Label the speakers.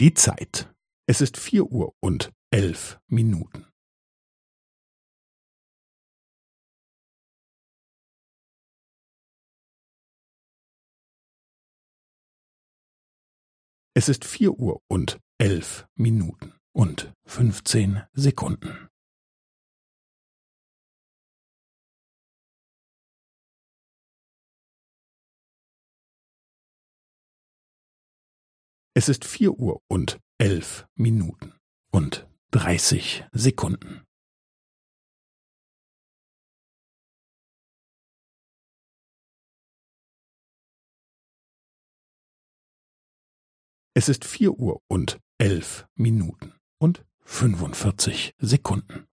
Speaker 1: Die Zeit. Es ist vier Uhr und elf Minuten. Es ist vier Uhr und elf Minuten und fünfzehn Sekunden. Es ist vier Uhr und elf Minuten und dreißig Sekunden. Es ist vier Uhr und elf Minuten und fünfundvierzig Sekunden.